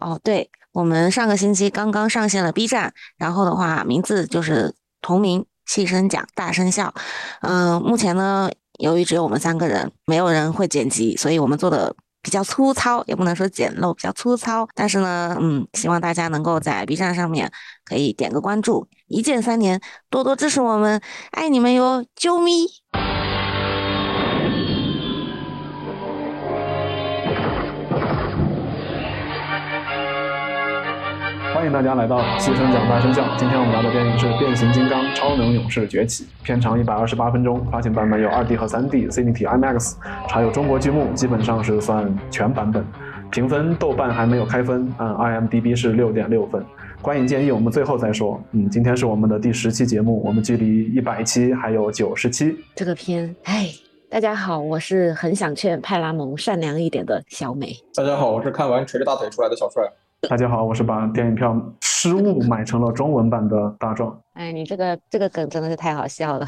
哦，对，我们上个星期刚刚上线了 B 站，然后的话，名字就是同名，细声讲，大声笑。嗯，目前呢，由于只有我们三个人，没有人会剪辑，所以我们做的比较粗糙，也不能说简陋，比较粗糙。但是呢，嗯，希望大家能够在 B 站上面可以点个关注，一键三连，多多支持我们，爱你们哟，啾咪！欢迎大家来到细声讲大声笑。今天我们聊的电影是《变形金刚：超能勇士崛起》，片长一百二十八分钟，发行版本有二 D 和三 D Cinity IMAX，还有中国剧目，基本上是算全版本。评分豆瓣还没有开分，嗯，IMDB 是六点六分。观影建议我们最后再说。嗯，今天是我们的第十期节目，我们距离一百期还有九十期。这个片，哎，大家好，我是很想劝派拉蒙善良一点的小美。大家好，我是看完垂着大腿出来的小帅。大家好，我是把电影票失误 买成了中文版的大壮。哎，你这个这个梗真的是太好笑了。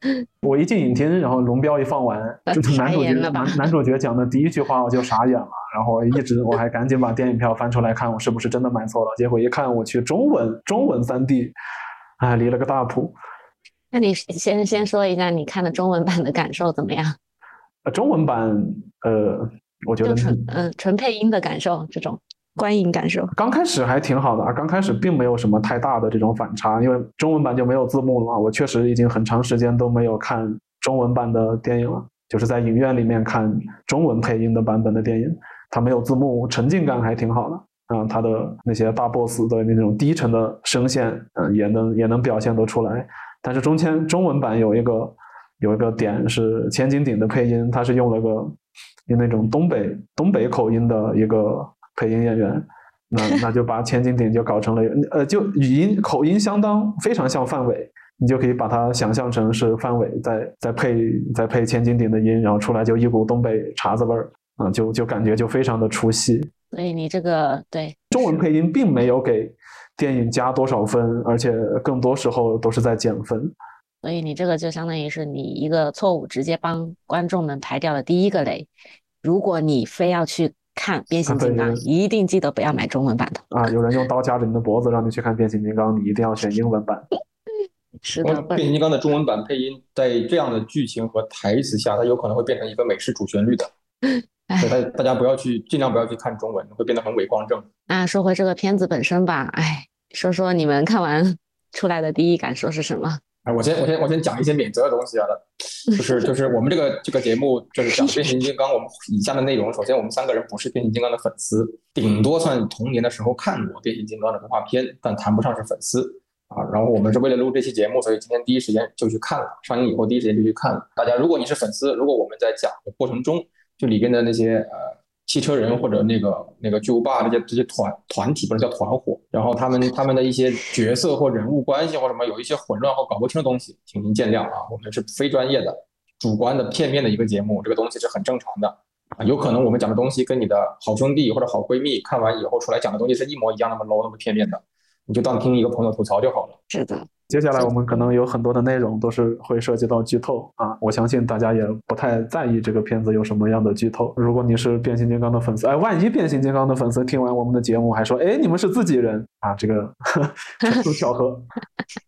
我一进影厅，然后龙标一放完，就是男主角男男主角讲的第一句话，我就傻眼了。然后一直我还赶紧把电影票翻出来看，我是不是真的买错了？结果一看，我去中文中文三 D，哎，离了个大谱。那你先先说一下你看的中文版的感受怎么样？呃，中文版呃，我觉得纯嗯纯配音的感受这种。观影感受刚开始还挺好的啊，刚开始并没有什么太大的这种反差，因为中文版就没有字幕了嘛。我确实已经很长时间都没有看中文版的电影了，就是在影院里面看中文配音的版本的电影，它没有字幕，沉浸感还挺好的。嗯，它的那些大 boss 的那种低沉的声线，嗯，也能也能表现得出来。但是中间中文版有一个有一个点是千斤顶的配音，它是用了个用那种东北东北口音的一个。配音演员，那那就把千斤顶就搞成了，呃，就语音口音相当非常像范伟，你就可以把它想象成是范伟在在配在配千斤顶的音，然后出来就一股东北碴子味儿，啊，就就感觉就非常的出戏。所以你这个对中文配音并没有给电影加多少分，而且更多时候都是在减分。所以你这个就相当于是你一个错误，直接帮观众们排掉了第一个雷。如果你非要去。看变形金刚，一定记得不要买中文版的啊！有人用刀夹着你的脖子让你去看变形金刚，你一定要选英文版。是的，变形金刚的中文版配音在这样的剧情和台词下，它有可能会变成一个美式主旋律的。所以大大家不要去，尽量不要去看中文，会变得很伪光正。那说回这个片子本身吧，哎，说说你们看完出来的第一感受是什么？哎，我先我先我先讲一些免责的东西啊，就是 就是我们这个这个节目就是讲变形金刚，我们以下的内容，首先我们三个人不是变形金刚的粉丝，顶多算童年的时候看过变形金刚的动画片，但谈不上是粉丝啊。然后我们是为了录这期节目，所以今天第一时间就去看了，上映以后第一时间就去看了。大家如果你是粉丝，如果我们在讲的过程中，就里边的那些呃。汽车人或者那个那个巨无霸这些这些团团体不能叫团伙，然后他们他们的一些角色或人物关系或什么有一些混乱或搞不清的东西，请您见谅啊，我们是非专业的、主观的、片面的一个节目，这个东西是很正常的啊。有可能我们讲的东西跟你的好兄弟或者好闺蜜看完以后出来讲的东西是一模一样那么 low 那么片面的，你就当听一个朋友吐槽就好了。是的。接下来我们可能有很多的内容都是会涉及到剧透啊，我相信大家也不太在意这个片子有什么样的剧透。如果你是变形金刚的粉丝，哎，万一变形金刚的粉丝听完我们的节目还说，哎，你们是自己人啊，这个 纯属巧合。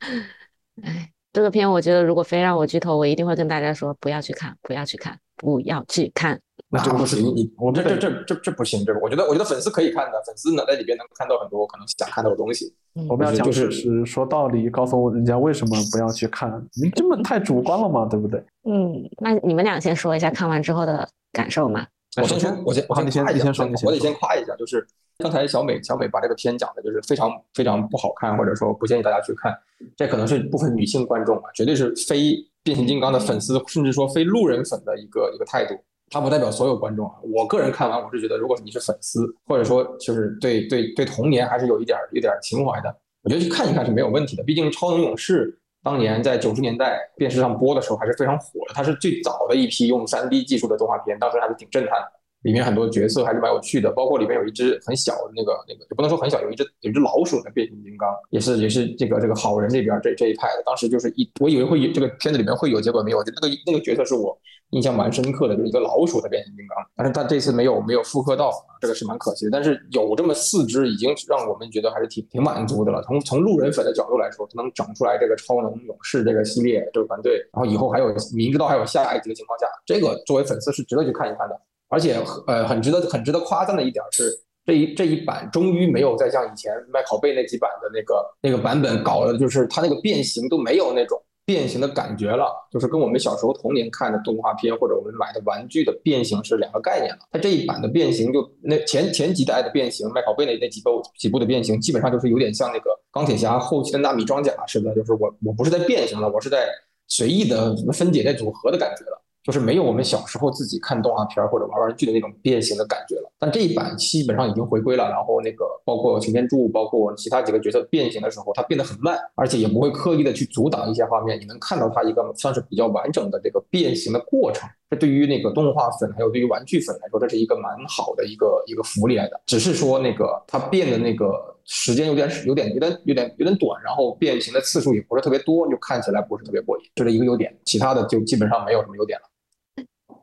哎，这个片我觉得如果非让我剧透，我一定会跟大家说不要去看，不要去看，不要去看。那这个不行，你我这这这这这不行，这个我觉得我觉得粉丝可以看的，粉丝呢在里边能看到很多可能想看到的东西。我们要讲事实，说道理，告诉人家为什么不要去看，你这么太主观了嘛，对不对？嗯，那你们俩先说一下看完之后的感受嘛。我先说，我先我先夸一下，我得先夸一下，就是刚才小美小美把这个片讲的就是非常非常不好看，或者说不建议大家去看，这可能是部分女性观众啊，绝对是非变形金刚的粉丝，甚至说非路人粉的一个一个态度。它不代表所有观众啊，我个人看完，我是觉得，如果你是粉丝，或者说就是对对对童年还是有一点一点情怀的，我觉得去看一看是没有问题的。毕竟《超能勇士》当年在九十年代电视上播的时候还是非常火的，它是最早的一批用三 D 技术的动画片，当时还是挺震撼的。里面很多角色还是蛮有趣的，包括里面有一只很小的那个那个，也不能说很小，有一只有一只老鼠的变形金刚，也是也是这个这个好人这边这这一派的。当时就是一我以为会有这个片子里面会有，结果没有。就那个那个角色是我印象蛮深刻的，就是一个老鼠的变形金刚，但是他这次没有没有复刻到，这个是蛮可惜的。但是有这么四只，已经让我们觉得还是挺挺满足的了。从从路人粉的角度来说，他能整出来这个超能勇士这个系列这个团队，然后以后还有明知道还有下一集的情况下，这个作为粉丝是值得去看一看的。而且呃，很值得很值得夸赞的一点是，这一这一版终于没有再像以前麦考贝那几版的那个那个版本搞的，就是它那个变形都没有那种变形的感觉了，就是跟我们小时候童年看的动画片或者我们买的玩具的变形是两个概念了。它这一版的变形就那前前几代的变形，麦考贝那那几部几部的变形，基本上就是有点像那个钢铁侠后期的纳米装甲似的，就是我我不是在变形了，我是在随意的什么分解在组合的感觉了。就是没有我们小时候自己看动画片或者玩玩具的那种变形的感觉了，但这一版基本上已经回归了。然后那个包括擎天柱，包括其他几个角色变形的时候，它变得很慢，而且也不会刻意的去阻挡一些画面，你能看到它一个算是比较完整的这个变形的过程。这对于那个动画粉还有对于玩具粉来说，这是一个蛮好的一个一个福利来的。只是说那个它变的那个时间有点有点有点有点有点短，然后变形的次数也不是特别多，就看起来不是特别过瘾，这是一个优点。其他的就基本上没有什么优点了。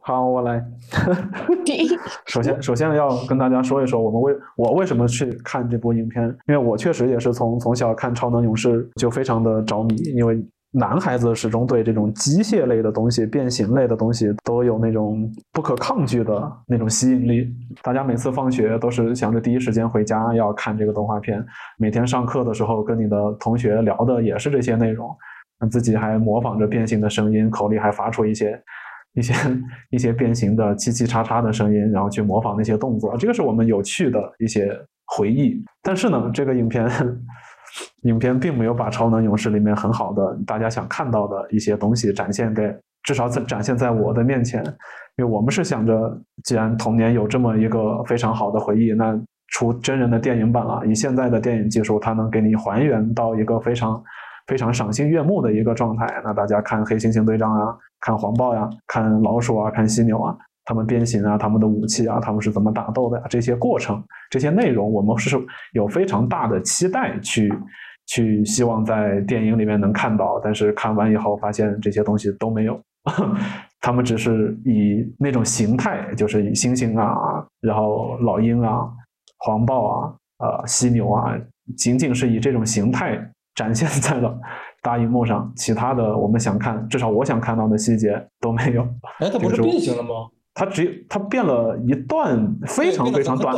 好，我来。首先，首先要跟大家说一说，我们为我为什么去看这部影片，因为我确实也是从从小看超能勇士就非常的着迷，因为男孩子始终对这种机械类的东西、变形类的东西都有那种不可抗拒的那种吸引力。大家每次放学都是想着第一时间回家要看这个动画片，每天上课的时候跟你的同学聊的也是这些内容，自己还模仿着变形的声音，口里还发出一些。一些 一些变形的叽叽喳喳的声音，然后去模仿那些动作，这个是我们有趣的一些回忆。但是呢，这个影片 影片并没有把《超能勇士》里面很好的大家想看到的一些东西展现给，至少在展现在我的面前。因为我们是想着，既然童年有这么一个非常好的回忆，那出真人的电影版了，以现在的电影技术，它能给你还原到一个非常非常赏心悦目的一个状态。那大家看《黑猩猩队长》啊。看黄豹呀，看老鼠啊，看犀牛啊，他们变形啊，他们的武器啊，他们是怎么打斗的呀？这些过程，这些内容，我们是有非常大的期待去去希望在电影里面能看到，但是看完以后发现这些东西都没有，他们只是以那种形态，就是以猩猩啊，然后老鹰啊，黄豹啊，呃，犀牛啊，仅仅是以这种形态展现在了。大荧幕上，其他的我们想看，至少我想看到的细节都没有。哎，它不是变形了吗？它只有它变了一段非常非常短、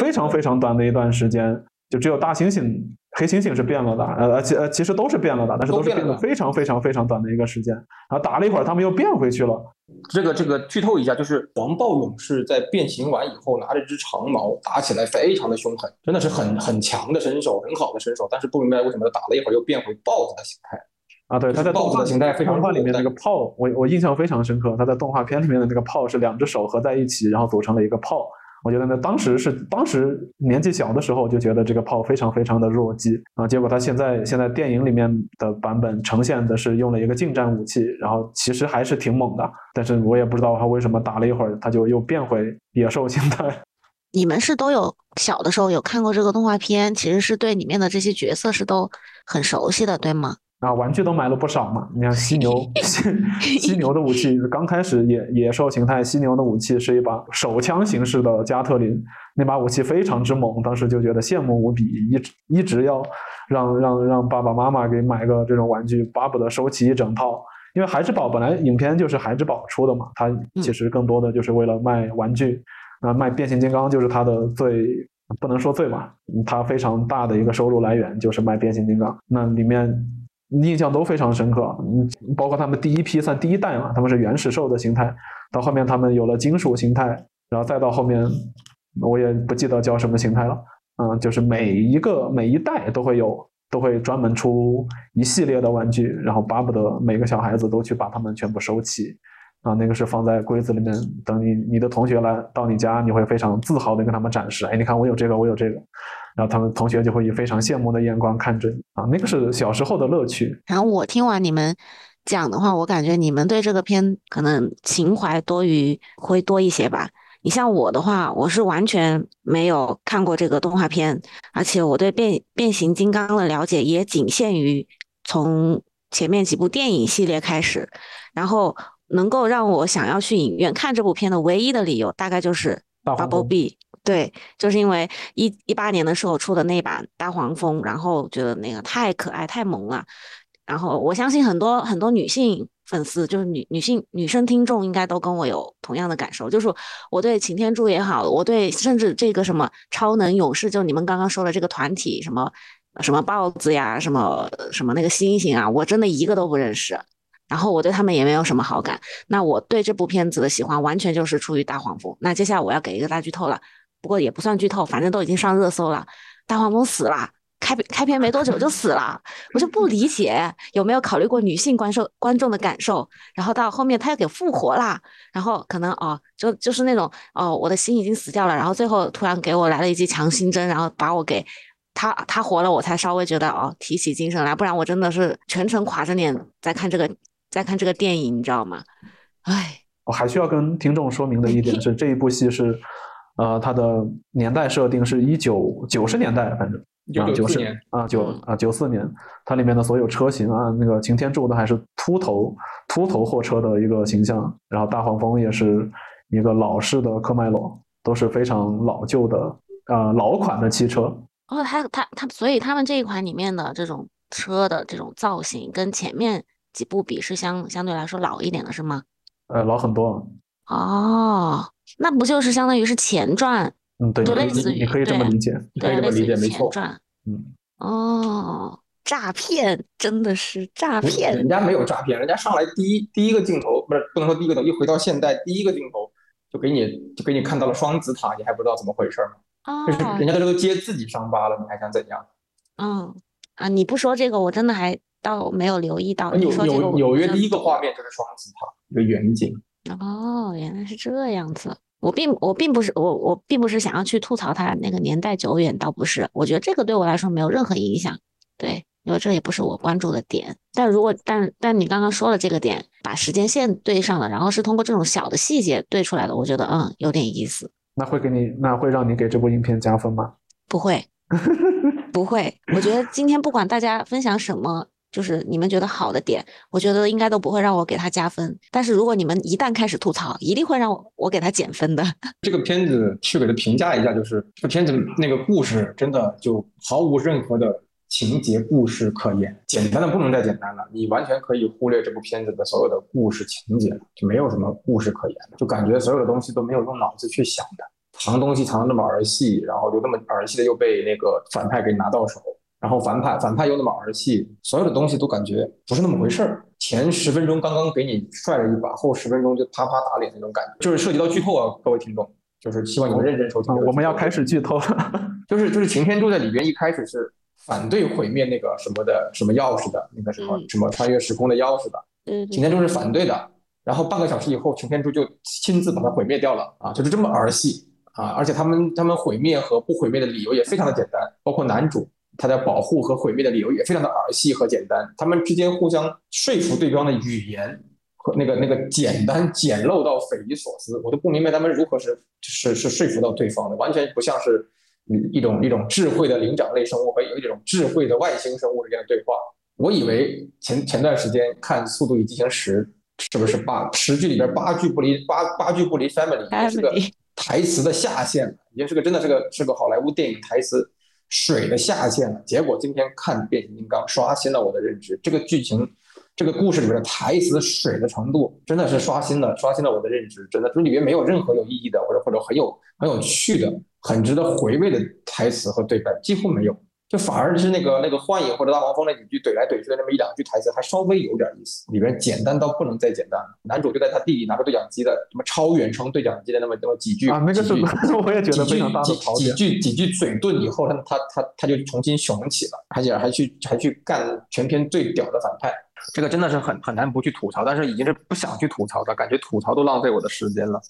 非常非常短的一段时间，就只有大猩猩。黑猩猩是变了的，呃，其呃其实都是变了的，但是都是变了非常非常非常短的一个时间，然后打了一会儿，他们又变回去了。这个这个剧透一下，就是黄暴勇士在变形完以后，拿着一只长矛打起来非常的凶狠，真的是很很强的身手，很好的身手。但是不明白为什么打了一会儿又变回豹子的形态啊？对，他在豹子的形态非常动画里面那个炮，我我印象非常深刻。他在动画片里面的那个炮是两只手合在一起，然后组成了一个炮。我觉得呢，当时是当时年纪小的时候就觉得这个炮非常非常的弱鸡啊，结果他现在现在电影里面的版本呈现的是用了一个近战武器，然后其实还是挺猛的，但是我也不知道他为什么打了一会儿他就又变回野兽形态。你们是都有小的时候有看过这个动画片，其实是对里面的这些角色是都很熟悉的，对吗？啊，玩具都买了不少嘛！你看犀牛，犀牛的武器刚开始野野兽形态，犀牛的武器是一把手枪形式的加特林，那把武器非常之猛，当时就觉得羡慕无比，一直一直要让让让爸爸妈妈给买个这种玩具，巴不得收齐一整套。因为孩之宝本来影片就是孩之宝出的嘛，它其实更多的就是为了卖玩具，啊，卖变形金刚就是它的最不能说最嘛，它非常大的一个收入来源就是卖变形金刚，那里面。印象都非常深刻，嗯，包括他们第一批算第一代嘛，他们是原始兽的形态，到后面他们有了金属形态，然后再到后面，我也不记得叫什么形态了，嗯，就是每一个每一代都会有，都会专门出一系列的玩具，然后巴不得每个小孩子都去把它们全部收齐，啊，那个是放在柜子里面，等你你的同学来到你家，你会非常自豪的跟他们展示，哎，你看我有这个，我有这个。然后他们同学就会以非常羡慕的眼光看着你啊，那个是小时候的乐趣。然后我听完你们讲的话，我感觉你们对这个片可能情怀多于会多一些吧，你像我的话，我是完全没有看过这个动画片，而且我对变变形金刚的了解也仅限于从前面几部电影系列开始，然后能够让我想要去影院看这部片的唯一的理由，大概就是 Bubble 蜂 B。对，就是因为一一八年的时候出的那版大黄蜂，然后觉得那个太可爱、太萌了。然后我相信很多很多女性粉丝，就是女女性女生听众，应该都跟我有同样的感受，就是我对擎天柱也好，我对甚至这个什么超能勇士，就你们刚刚说的这个团体，什么什么豹子呀，什么什么那个星星啊，我真的一个都不认识。然后我对他们也没有什么好感。那我对这部片子的喜欢，完全就是出于大黄蜂。那接下来我要给一个大剧透了。不过也不算剧透，反正都已经上热搜了。大黄蜂死了，开开篇没多久就死了，我就不理解有没有考虑过女性观受观众的感受。然后到后面他又给复活啦，然后可能哦，就就是那种哦，我的心已经死掉了，然后最后突然给我来了一剂强心针，然后把我给他他活了，我才稍微觉得哦提起精神来，不然我真的是全程垮着脸在看这个在看这个电影，你知道吗？唉，我还需要跟听众说明的一点是，这一部戏是。呃，它的年代设定是一九九十年代，反正啊九四年啊九啊九四年，它里面的所有车型啊，那个擎天柱的还是秃头秃头货车的一个形象，然后大黄蜂也是一个老式的科迈罗，都是非常老旧的啊老款的汽车。哦，他他他，所以他们这一款里面的这种车的这种造型，跟前面几部比是相相对来说老一点的，是吗？呃，老很多。哦。那不就是相当于是前传？嗯，对，就类似于你可以这么理解，你可以这么理解前传。嗯，哦，诈骗真的是诈骗？人家没有诈骗，人家上来第一第一个镜头不是不能说第一个镜头，一回到现代第一个镜头就给你就给你看到了双子塔，你还不知道怎么回事吗？哦，就是人家都揭自己伤疤了，你还想怎样？嗯啊，你不说这个，我真的还倒没有留意到。纽纽纽约第一个画面就是双子塔一个远景。哦，原来是这样子。我并我并不是我我并不是想要去吐槽它那个年代久远，倒不是。我觉得这个对我来说没有任何影响，对，因为这也不是我关注的点。但如果但但你刚刚说了这个点，把时间线对上了，然后是通过这种小的细节对出来的，我觉得嗯有点意思。那会给你那会让你给这部影片加分吗？不会，不会。我觉得今天不管大家分享什么。就是你们觉得好的点，我觉得应该都不会让我给他加分。但是如果你们一旦开始吐槽，一定会让我我给他减分的。这个片子去给他评价一下，就是这个片子那个故事真的就毫无任何的情节故事可言，简单的不能再简单了。你完全可以忽略这部片子的所有的故事情节，就没有什么故事可言，就感觉所有的东西都没有用脑子去想的，藏东西藏的那么儿戏，然后就那么儿戏的又被那个反派给拿到手。然后反派反派又那么儿戏，所有的东西都感觉不是那么回事儿。前十分钟刚刚给你帅了一把，后十分钟就啪啪打脸那种感觉，就是涉及到剧透啊，各位听众，就是希望你们认真收听。我们要开始剧透了，就是就是擎天柱在里边一开始是反对毁灭那个什么的什么钥匙的那个什么什么穿越时空的钥匙的，嗯，擎天柱是反对的。然后半个小时以后，擎天柱就亲自把它毁灭掉了啊，就是这么儿戏啊，而且他们他们毁灭和不毁灭的理由也非常的简单，包括男主。他的保护和毁灭的理由也非常的儿戏和简单，他们之间互相说服对方的语言和那个那个简单简陋到匪夷所思，我都不明白他们如何是是是说服到对方的，完全不像是一种一种智慧的灵长类生物和有一种智慧的外星生物之间的对话。我以为前前段时间看《速度与激情十》，是不是八十句里边八句不离八八句不离 family，也是个台词的下限了，已经是个真的是个是个好莱坞电影台词。水的下限了，结果今天看变形金刚刷新了我的认知，这个剧情，这个故事里面的台词水的程度真的是刷新了，刷新了我的认知，真的，这里面没有任何有意义的或者或者很有很有趣的、很值得回味的台词和对白，几乎没有。就反而是那个那个幻影或者大黄蜂那几句怼来怼去的那么一两句台词，还稍微有点意思。里边简单到不能再简单了。男主就在他弟弟拿着对讲机的什么超远程对讲机的那么那么几句啊，那个是 我也觉得非常大的几句几句嘴遁以后，他他他他就重新雄起了，而且还去还去干全片最屌的反派。这个真的是很很难不去吐槽，但是已经是不想去吐槽的，感觉吐槽都浪费我的时间了。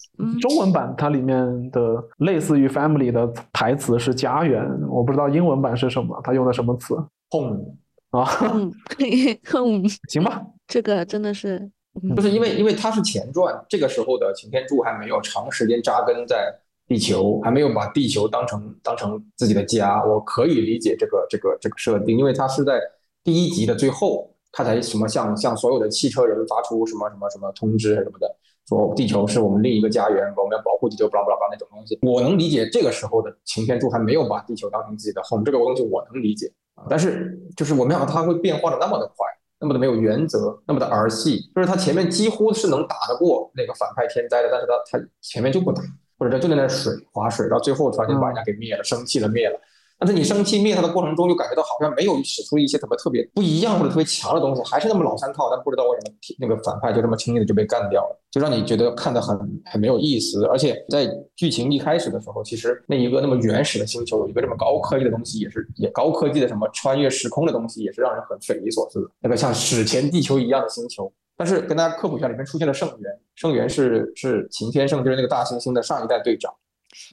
中文版它里面的类似于 family 的台词是家园，我不知道英文版是什么，它用的什么词？home 啊，home，行吧，这个真的是就是因为因为它是前传，这个时候的擎天柱还没有长时间扎根在地球，还没有把地球当成当成自己的家，我可以理解这个这个这个设定，因为它是在第一集的最后，他才什么向向所有的汽车人发出什么什么什么通知什么的，说地球是我们另一个家园，我们要保护地球，巴拉巴拉巴那种东西，我能理解这个时候的擎天柱还没有把地球当成自己的 home，这个东西我能理解，但是就是我没想到他会变化的那么的快。那么的没有原则，那么的儿戏，就是他前面几乎是能打得过那个反派天灾的，但是他他前面就不打，或者他就在那水划水，到最后突然间把人家给灭了，生气了灭了。但是你生气灭他的过程中，就感觉到好像没有使出一些什么特别不一样或者特别强的东西，还是那么老三套。但不知道为什么那个反派就这么轻易的就被干掉了，就让你觉得看得很很没有意思。而且在剧情一开始的时候，其实那一个那么原始的星球，有一个这么高科技的东西，也是也高科技的什么穿越时空的东西，也是让人很匪夷所思的。那个像史前地球一样的星球，但是跟大家科普一下，里面出现了圣元，圣元是是擎天圣，就是那个大猩猩的上一代队长。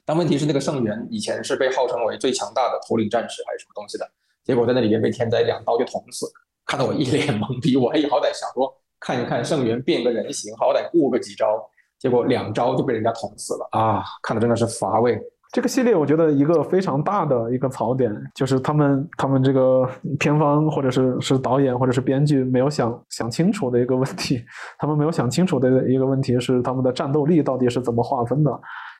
但问题是，那个圣元以前是被号称为最强大的头领战士还是什么东西的，结果在那里边被天灾两刀就捅死，看得我一脸懵逼。我还好歹想说看一看圣元变个人形，好歹过个几招，结果两招就被人家捅死了啊！看的真的是乏味。这个系列我觉得一个非常大的一个槽点，就是他们他们这个片方或者是是导演或者是编剧没有想想清楚的一个问题，他们没有想清楚的一个问题是他们的战斗力到底是怎么划分的。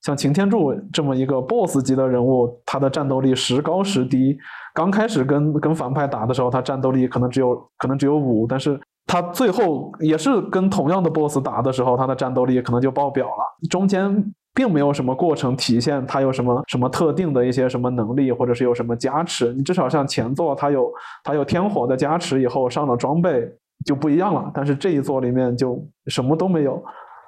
像擎天柱这么一个 BOSS 级的人物，他的战斗力时高时低。刚开始跟跟反派打的时候，他战斗力可能只有可能只有五，但是他最后也是跟同样的 BOSS 打的时候，他的战斗力可能就爆表了。中间并没有什么过程体现他有什么什么特定的一些什么能力，或者是有什么加持。你至少像前作，他有他有天火的加持以后上了装备就不一样了，但是这一作里面就什么都没有。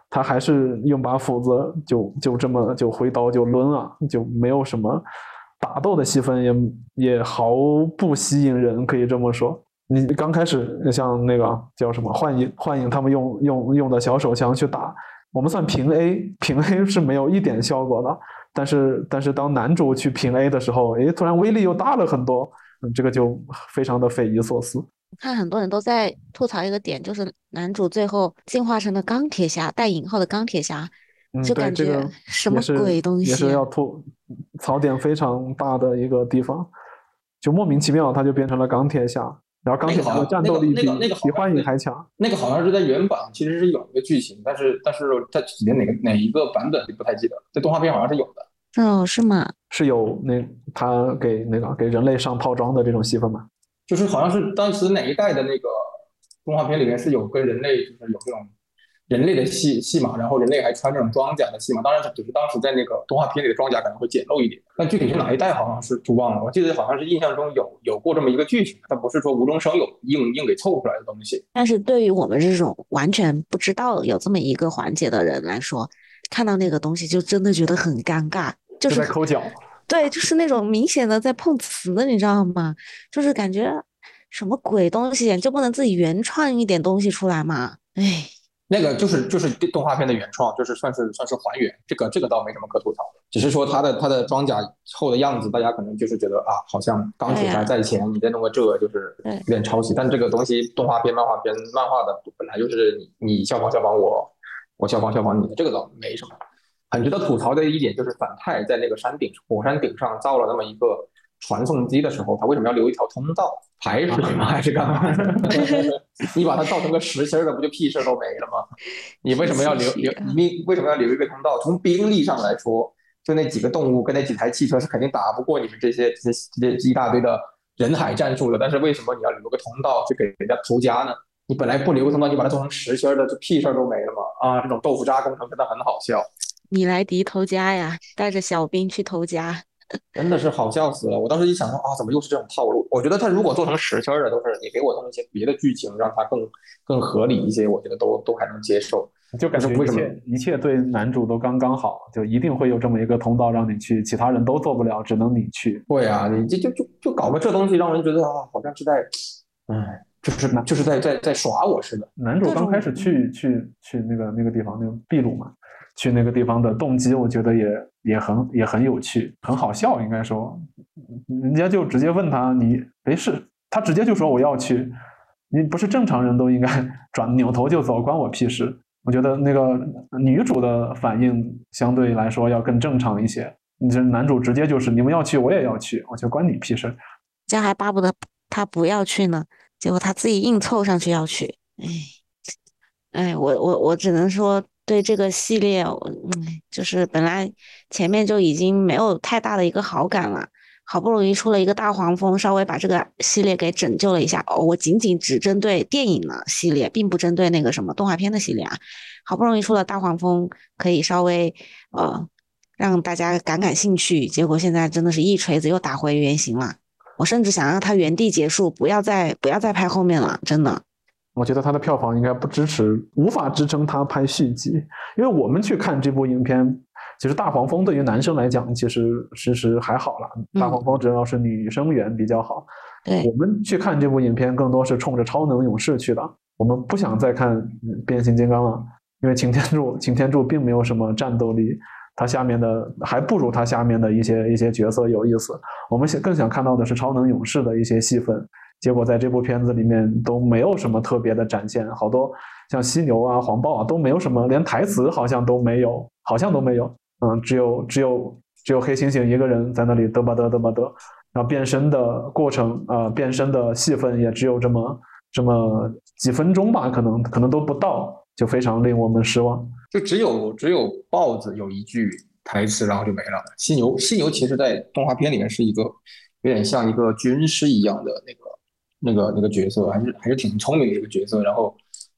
他还是用把斧子，就就这么就挥刀就抡啊，就没有什么打斗的戏份，也也毫不吸引人，可以这么说。你刚开始像那个叫什么幻影，幻影他们用用用的小手枪去打，我们算平 A，平 A 是没有一点效果的。但是但是当男主去平 A 的时候，诶，突然威力又大了很多，这个就非常的匪夷所思。看很多人都在吐槽一个点，就是男主最后进化成了钢铁侠，带引号的钢铁侠，就感觉什么鬼东西，也是要吐槽点非常大的一个地方，就莫名其妙他就变成了钢铁侠，然后钢铁侠的战斗力比比幻影还强。那个好像是在原版其实是有一个剧情，但是但是在里面哪个哪一个版本就不太记得，在动画片好像是有的。哦，是吗？是有那他给那个给人类上套装的这种戏份吗？就是好像是当时哪一代的那个动画片里面是有跟人类就是有这种人类的戏戏码，然后人类还穿这种装甲的戏码。当然，只是当时在那个动画片里的装甲可能会简陋一点。但具体是哪一代，好像是就忘了。我记得好像是印象中有有过这么一个剧情，但不是说无中生有硬硬给凑出来的东西。但是对于我们这种完全不知道有这么一个环节的人来说，看到那个东西就真的觉得很尴尬，就是在抠脚。对，就是那种明显的在碰瓷，你知道吗？就是感觉什么鬼东西，就不能自己原创一点东西出来吗？哎，那个就是就是动画片的原创，就是算是算是还原，这个这个倒没什么可吐槽的，只是说它的它的装甲后的样子，大家可能就是觉得啊，好像钢铁侠在前，你再弄个这，就是有点抄袭。但这个东西动画片、漫画片、漫画的本来就是你你效仿效仿我，我效仿效仿你的，这个倒没什么。很值得吐槽的一点就是反派在那个山顶火山顶上造了那么一个传送机的时候，他为什么要留一条通道排水吗？还是干嘛？你把它造成个实心的，不就屁事都没了吗？你为什么要留留？你为什么要留一个通道？从兵力上来说，就那几个动物跟那几台汽车是肯定打不过你们这些这些这一大堆的人海战术的。但是为什么你要留个通道去给人家投家呢？你本来不留个通道，你把它做成实心的，就屁事都没了吗？啊，这种豆腐渣工程真的很好笑。米莱迪偷家呀，带着小兵去偷家，真的是好笑死了。我当时一想说啊，怎么又是这种套路？我觉得他如果做成实心的，都是你给我弄一些别的剧情，让他更更合理一些，我觉得都都还能接受。就感觉为什么一切对男主都刚刚好，就一定会有这么一个通道让你去，其他人都做不了，只能你去。对啊，你这就就就搞个这东西，让人觉得啊，好像是在，哎，就是就是在在在耍我似的。男主刚开始去去去那个那个地方，那个秘鲁嘛。去那个地方的动机，我觉得也也很也很有趣，很好笑。应该说，人家就直接问他，你没事，他直接就说我要去。你不是正常人都应该 转扭头就走，关我屁事。我觉得那个女主的反应相对来说要更正常一些。你这男主直接就是你们要去，我也要去，我就关你屁事。这样还巴不得他不要去呢，结果他自己硬凑上去要去。哎，哎，我我我只能说对这个系列，嗯，就是本来前面就已经没有太大的一个好感了。好不容易出了一个大黄蜂，稍微把这个系列给拯救了一下。哦，我仅仅只针对电影的系列，并不针对那个什么动画片的系列啊。好不容易出了大黄蜂，可以稍微呃让大家感感兴趣，结果现在真的是一锤子又打回原形了。我甚至想让它原地结束，不要再不要再拍后面了，真的。我觉得它的票房应该不支持，无法支撑它拍续集，因为我们去看这部影片。其实大黄蜂对于男生来讲，其实其实还好了。大黄蜂主要是女生缘比较好。对，我们去看这部影片更多是冲着超能勇士去的。我们不想再看变形金刚了，因为擎天柱擎天柱并没有什么战斗力，它下面的还不如它下面的一些一些角色有意思。我们想更想看到的是超能勇士的一些戏份，结果在这部片子里面都没有什么特别的展现，好多像犀牛啊、黄豹啊都没有什么，连台词好像都没有，好像都没有。嗯，只有只有只有黑猩猩一个人在那里嘚吧嘚嘚吧嘚，然后变身的过程啊，变身的戏份也只有这么这么几分钟吧，可能可能都不到，就非常令我们失望。就只有只有豹子有一句台词，然后就没了。犀牛犀牛其实在动画片里面是一个有点像一个军师一样的那个那个那个角色，还是还是挺聪明的一个角色，然后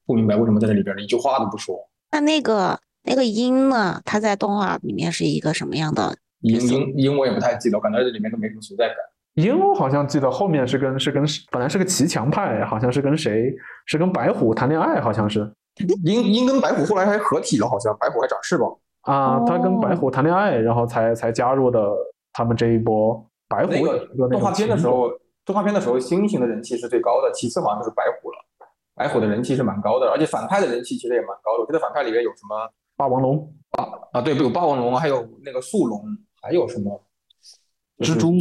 不明白为什么在这里边一句话都不说。那那个。那个鹰呢？它在动画里面是一个什么样的鹰？鹰鹰我也不太记得，我感觉这里面都没什么存在感。鹰我好像记得后面是跟是跟本来是个骑墙派，好像是跟谁？是跟白虎谈恋爱，好像是。鹰鹰跟白虎后来还合体了，好像白虎还长翅膀啊。他跟白虎谈恋爱，然后才才加入的他们这一波。白虎动画片的时候，动画片的时候，猩猩的人气是最高的，其次好像就是白虎了。白虎的人气是蛮高的，而且反派的人气其实也蛮高的。我记得反派里面有什么？霸王龙啊啊，对，有霸王龙，还有那个速龙，还有什么蜘蛛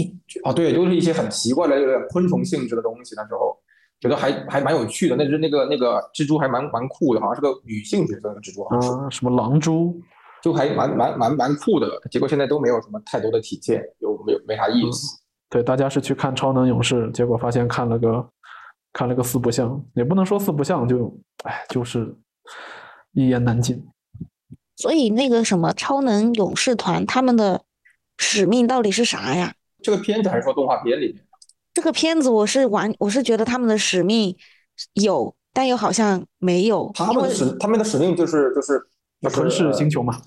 啊？对，都是一些很奇怪的、有点昆虫性质的东西。那时候觉得还还蛮有趣的。那只那个那个蜘蛛还蛮蛮酷的，好像是个女性角色的蜘蛛啊，什么狼蛛，就还蛮蛮蛮蛮酷的。结果现在都没有什么太多的体现，又没有没啥意思。对，大家是去看超能勇士，结果发现看了个看了个四不像，也不能说四不像，就哎，就是一言难尽。所以那个什么超能勇士团，他们的使命到底是啥呀？这个片子还是说动画片里面？这个片子我是完，我是觉得他们的使命有，但又好像没有。他们的使他们的使命就是就是吞噬星球嘛？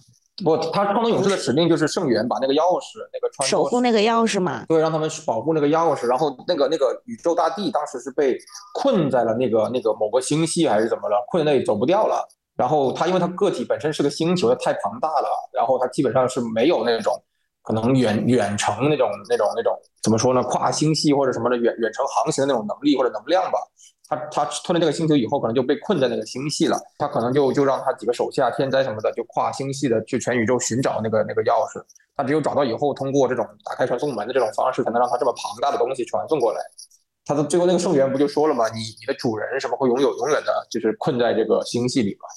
不，他创能勇士的使命就是圣元把那个钥匙那个穿守护那个钥匙嘛？对，让他们保护那个钥匙。然后那个那个宇宙大帝当时是被困在了那个那个某个星系还是怎么了？困在那里走不掉了。然后他，因为他个体本身是个星球，它太庞大了，然后他基本上是没有那种可能远远程那种那种那种怎么说呢？跨星系或者什么的远远程航行的那种能力或者能量吧。他他吞了这个星球以后，可能就被困在那个星系了。他可能就就让他几个手下天灾什么的，就跨星系的去全宇宙寻找那个那个钥匙。他只有找到以后，通过这种打开传送门的这种方式，才能让他这么庞大的东西传送过来。他的最后那个圣元不就说了吗？你你的主人什么会拥有永远的，就是困在这个星系里吗？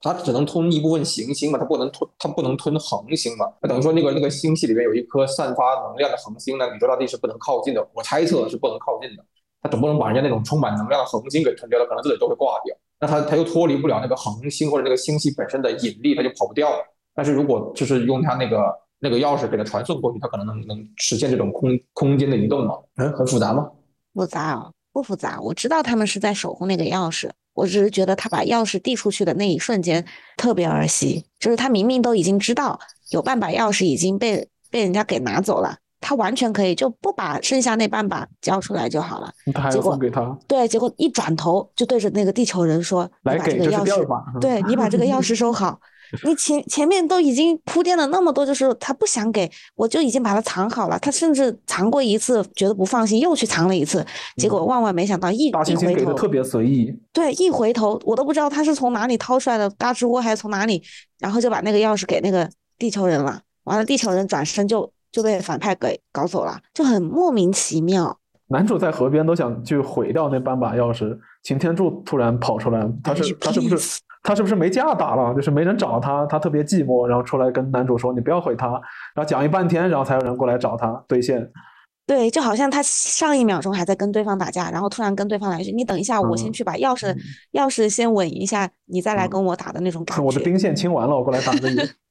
它只能吞一部分行星嘛，它不能吞，它不能吞恒星嘛。那等于说那个那个星系里面有一颗散发能量的恒星呢，宇宙大地是不能靠近的。我猜测是不能靠近的。他总不能把人家那种充满能量的恒星给吞掉了，可能自己都会挂掉。那他他又脱离不了那个恒星或者那个星系本身的引力，他就跑不掉了。但是如果就是用他那个那个钥匙给他传送过去，他可能能能实现这种空空间的移动嘛？嗯，很复杂吗？复杂哦，不复杂。我知道他们是在守护那个钥匙。我只是觉得他把钥匙递出去的那一瞬间特别儿戏，就是他明明都已经知道有半把钥匙已经被被人家给拿走了，他完全可以就不把剩下那半把交出来就好了。结果给他对，结果一转头就对着那个地球人说：“来把这个钥匙，对你把这个钥匙收好。”你前前面都已经铺垫了那么多，就是他不想给我就已经把它藏好了。他甚至藏过一次，觉得不放心，又去藏了一次。结果万万没想到，一一回头特别随意。对，一回头我都不知道他是从哪里掏出来的嘎吱窝，还是从哪里，然后就把那个钥匙给那个地球人了。完了，地球人转身就就被反派给搞走了，就很莫名其妙。男主在河边都想去毁掉那半把钥匙，擎天柱突然跑出来，他是他是不是他是不是没架打了？就是没人找他，他特别寂寞，然后出来跟男主说：“你不要毁他。”然后讲一半天，然后才有人过来找他兑现。对，就好像他上一秒钟还在跟对方打架，然后突然跟对方来一句：“你等一下，我先去把钥匙钥匙先稳一下，你再来跟我打的那种感觉。”我的兵线清完了，我过来打你。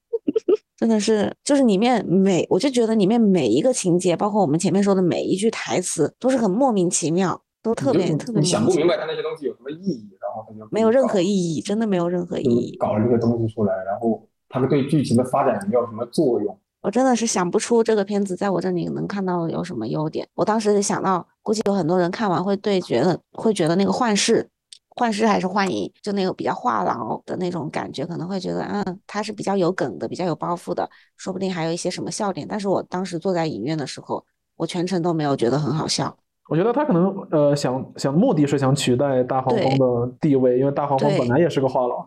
真的是，就是里面每，我就觉得里面每一个情节，包括我们前面说的每一句台词，都是很莫名其妙，都特别特别。你想不明白他那些东西有什么意义，然后他就没有任何意义，真的没有任何意义。搞了这个东西出来，然后他们对剧情的发展没有什么作用。我真的是想不出这个片子在我这里能看到有什么优点。我当时想到，估计有很多人看完会对觉得会觉得那个幻视。幻视还是幻影，就那个比较话痨的那种感觉，可能会觉得，嗯，他是比较有梗的，比较有包袱的，说不定还有一些什么笑点。但是我当时坐在影院的时候，我全程都没有觉得很好笑。我觉得他可能，呃，想想目的是想取代大黄蜂的地位，因为大黄蜂本来也是个话痨。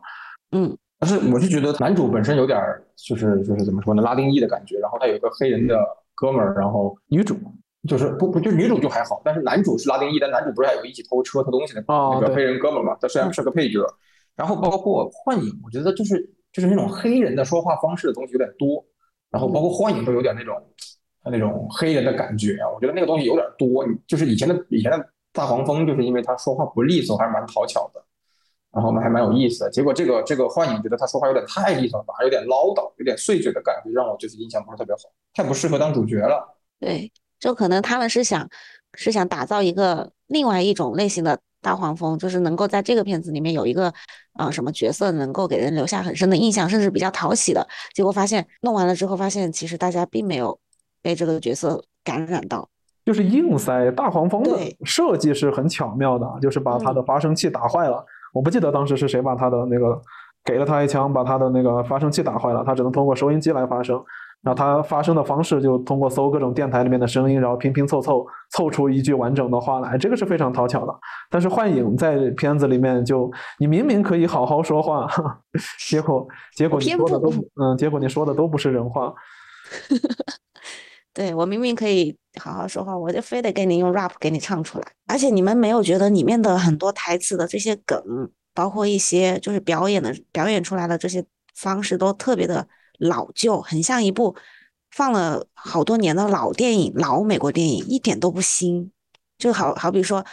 嗯，但是我是觉得男主本身有点，就是就是怎么说呢，拉丁裔的感觉，然后他有一个黑人的哥们儿，然后女主。就是不不就女主就还好，但是男主是拉丁裔，但男主不是还有一起偷车偷东西的那个黑人哥们嘛？他虽然是个配角，然后包括幻影，我觉得就是就是那种黑人的说话方式的东西有点多，然后包括幻影都有点那种那种黑人的感觉啊，我觉得那个东西有点多。就是以前的以前的大黄蜂，就是因为他说话不利索，还是蛮讨巧的，然后还蛮有意思的。结果这个这个幻影觉得他说话有点太利索，反而有点唠叨，有点碎嘴的感觉，让我就是印象不是特别好，太不适合当主角了。对。就可能他们是想，是想打造一个另外一种类型的大黄蜂，就是能够在这个片子里面有一个，呃，什么角色能够给人留下很深的印象，甚至比较讨喜的。结果发现弄完了之后，发现其实大家并没有被这个角色感染到，就是硬塞大黄蜂的设计是很巧妙的，就是把它的发声器打坏了。我不记得当时是谁把他的那个给了他一枪，把他的那个发声器打坏了，他只能通过收音机来发声。然后它发声的方式就通过搜各种电台里面的声音，然后拼拼凑凑凑出一句完整的话来，这个是非常讨巧的。但是幻影在片子里面就，你明明可以好好说话，结果结果你说的都嗯，结果你说的都不是人话。对我明明可以好好说话，我就非得给你用 rap 给你唱出来。而且你们没有觉得里面的很多台词的这些梗，包括一些就是表演的表演出来的这些方式都特别的。老旧，很像一部放了好多年的老电影，老美国电影，一点都不新。就好好比说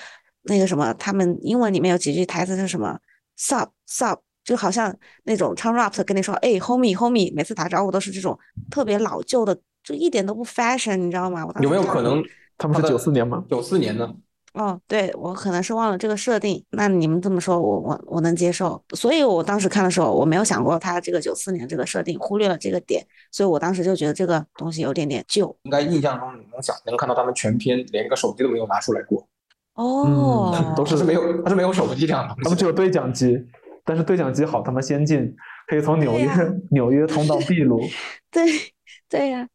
那个什么，他们英文里面有几句台词是什么 “sub sub”，就好像那种唱 rap 的跟你说，哎，homie homie，每次打招呼都是这种特别老旧的，就一点都不 fashion，你知道吗？有没有可能他们是九四年吗？九四年呢？哦，对我可能是忘了这个设定。那你们这么说，我我我能接受。所以我当时看的时候，我没有想过他这个九四年这个设定，忽略了这个点。所以我当时就觉得这个东西有点点旧。应该印象中你能想能看到他们全篇连个手机都没有拿出来过。哦，都是没有，他是没有手机这样的。他们只有对讲机，但是对讲机好他妈先进，可以从纽约纽约通到秘鲁。对对呀，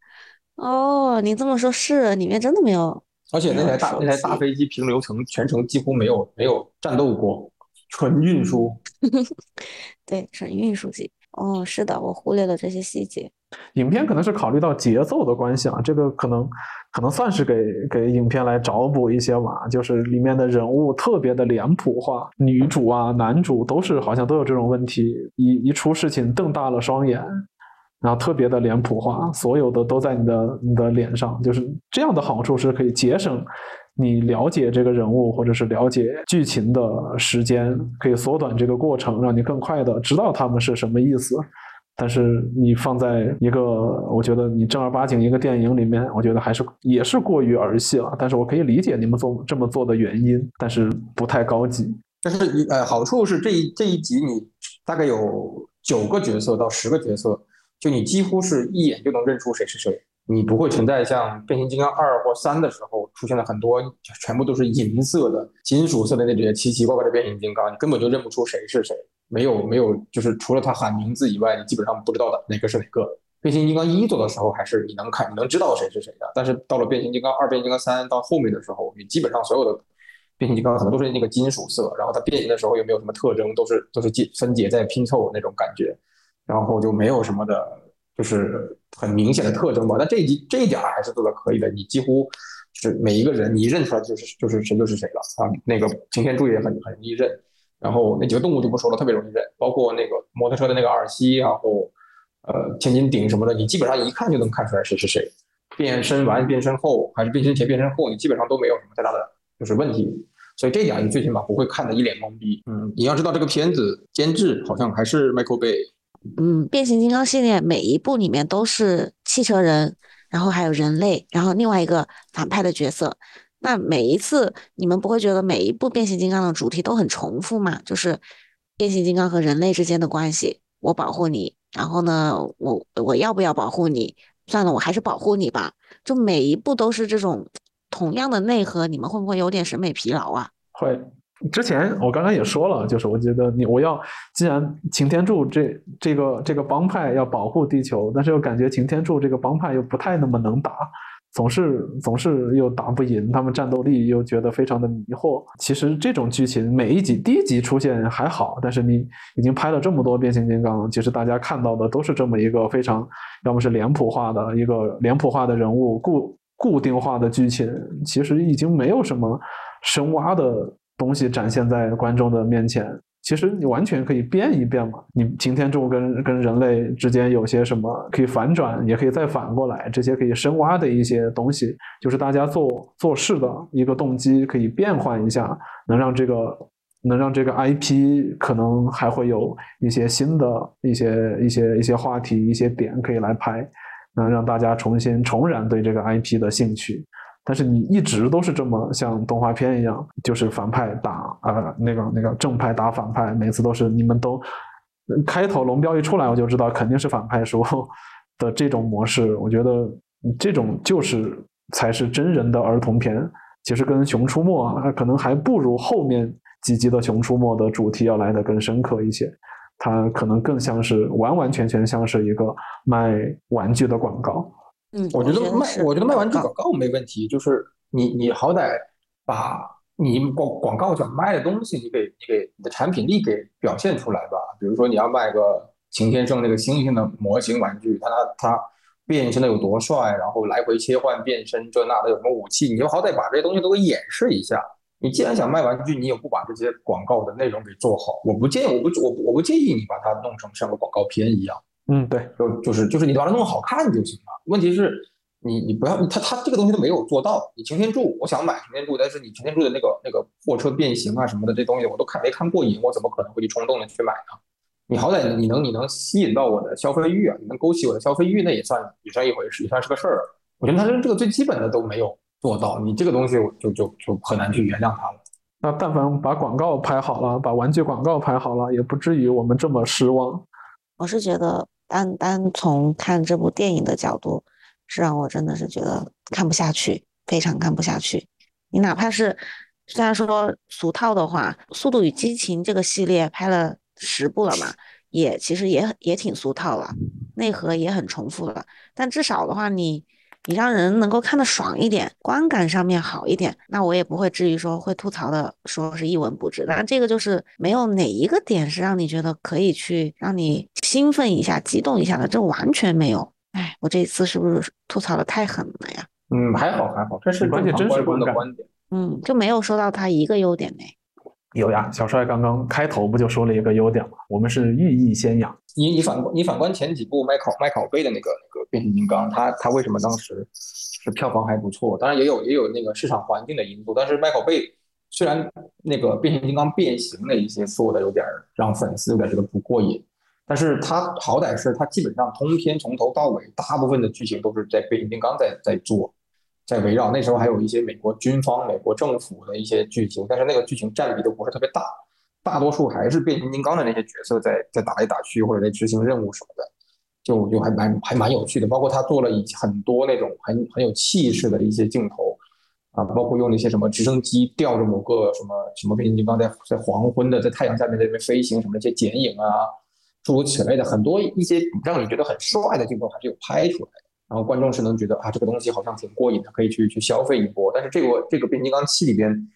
哦，你这么说，是里面真的没有。而且那台大那台大飞机平流层全程几乎没有没有战斗过，纯运输。对，纯运输机。哦，是的，我忽略了这些细节。影片可能是考虑到节奏的关系啊，这个可能可能算是给给影片来找补一些嘛，就是里面的人物特别的脸谱化，女主啊、男主都是好像都有这种问题，一一出事情瞪大了双眼。然后特别的脸谱化，所有的都在你的你的脸上，就是这样的好处是可以节省你了解这个人物或者是了解剧情的时间，可以缩短这个过程，让你更快的知道他们是什么意思。但是你放在一个，我觉得你正儿八经一个电影里面，我觉得还是也是过于儿戏了。但是我可以理解你们做这么做的原因，但是不太高级。但是呃，好处是这一这一集你大概有九个角色到十个角色。就你几乎是一眼就能认出谁是谁，你不会存在像变形金刚二或三的时候出现了很多全部都是银色的、金属色的那些奇奇怪怪的变形金刚，你根本就认不出谁是谁。没有没有，就是除了他喊名字以外，你基本上不知道的哪个是哪个。变形金刚一做的时候还是你能看、你能知道谁是谁的，但是到了变形金刚二、变形金刚三到后面的时候，你基本上所有的变形金刚可能都是那个金属色，然后它变形的时候又没有什么特征，都是都是解分解在拼凑那种感觉。然后就没有什么的，就是很明显的特征吧。但这一集这一点还是做的可以的。你几乎就是每一个人你一认出来就是就是谁就是谁了啊。那个擎天柱也很很容易认，然后那几个动物就不说了，特别容易认，包括那个摩托车的那个二西，然后呃千斤顶什么的，你基本上一看就能看出来谁是谁。变身完、变身后，还是变身前、变身后，你基本上都没有什么太大的就是问题。所以这点你最起码不会看得一脸懵逼。嗯，你要知道这个片子监制好像还是 Michael Bay。嗯，变形金刚系列每一部里面都是汽车人，然后还有人类，然后另外一个反派的角色。那每一次你们不会觉得每一部变形金刚的主题都很重复吗？就是变形金刚和人类之间的关系，我保护你，然后呢，我我要不要保护你？算了，我还是保护你吧。就每一部都是这种同样的内核，你们会不会有点审美疲劳啊？会。之前我刚刚也说了，就是我觉得你我要既然擎天柱这这个这个帮派要保护地球，但是又感觉擎天柱这个帮派又不太那么能打。总是总是又打不赢，他们战斗力又觉得非常的迷惑。其实这种剧情每一集第一集出现还好，但是你已经拍了这么多变形金刚，其实大家看到的都是这么一个非常要么是脸谱化的一个脸谱化的人物，固固定化的剧情，其实已经没有什么深挖的东西展现在观众的面前。其实你完全可以变一变嘛，你擎天柱跟跟人类之间有些什么可以反转，也可以再反过来，这些可以深挖的一些东西，就是大家做做事的一个动机可以变换一下，能让这个能让这个 IP 可能还会有一些新的一些一些一些话题一些点可以来拍，能让大家重新重燃对这个 IP 的兴趣。但是你一直都是这么像动画片一样，就是反派打呃那个那个正派打反派，每次都是你们都开头龙标一出来我就知道肯定是反派输的这种模式，我觉得这种就是才是真人的儿童片。其实跟《熊出没》可能还不如后面几集的《熊出没》的主题要来的更深刻一些，它可能更像是完完全全像是一个卖玩具的广告。嗯，我觉得卖，我觉得卖玩具广告没问题，就是你你好歹把你广广告想卖的东西，你给你给你的产品力给表现出来吧。比如说你要卖个擎天圣那个猩猩的模型玩具，它它它变身的有多帅，然后来回切换变身这那的有什么武器，你就好歹把这些东西都给演示一下。你既然想卖玩具，你也不把这些广告的内容给做好，我不建议，我不我我不建议你把它弄成像个广告片一样。嗯，对，就就是就是你把它弄好看就行了。问题是，你你不要他他这个东西都没有做到。你擎天柱，我想买擎天柱，但是你擎天柱的那个那个货车变形啊什么的这东西我都看没看过瘾，我怎么可能会去冲动的去买呢？你好歹你能你能吸引到我的消费欲啊，你能勾起我的消费欲，那也算也算一回事，也算是个事儿。我觉得他连这个最基本的都没有做到，你这个东西就就就很难去原谅他了。那但凡把广告拍好了，把玩具广告拍好了，也不至于我们这么失望。我是觉得。单单从看这部电影的角度，是让我真的是觉得看不下去，非常看不下去。你哪怕是虽然说俗套的话，《速度与激情》这个系列拍了十部了嘛，也其实也也挺俗套了，内核也很重复了。但至少的话，你。你让人能够看得爽一点，观感上面好一点，那我也不会至于说会吐槽的，说是一文不值。但这个就是没有哪一个点是让你觉得可以去让你兴奋一下、激动一下的，这完全没有。哎，我这一次是不是吐槽的太狠了呀？嗯，还好还好，这是关键真实观的观点。嗯，就没有说到他一个优点呢。有呀，小帅刚刚开头不就说了一个优点吗？我们是寓意先养。你你反观你反观前几部麦考麦考贝的那个那个变形金刚，它它为什么当时是票房还不错？当然也有也有那个市场环境的因素。但是麦考贝虽然那个变形金刚变形的一些做的有点让粉丝有点觉得不过瘾，但是它好歹是它基本上通篇从头到尾大部分的剧情都是在变形金刚在在做。在围绕那时候还有一些美国军方、美国政府的一些剧情，但是那个剧情占比都不是特别大，大多数还是变形金刚的那些角色在在打来打去或者在执行任务什么的，就就还蛮还蛮有趣的。包括他做了一很多那种很很有气势的一些镜头啊，包括用那些什么直升机吊着某个什么什么变形金刚在在黄昏的在太阳下面在那边飞行什么那些剪影啊，诸如此类的很多一些让你觉得很帅的镜头还是有拍出来的。然后观众是能觉得啊，这个东西好像挺过瘾的，可以去去消费一波。但是这个这个变形金刚七里边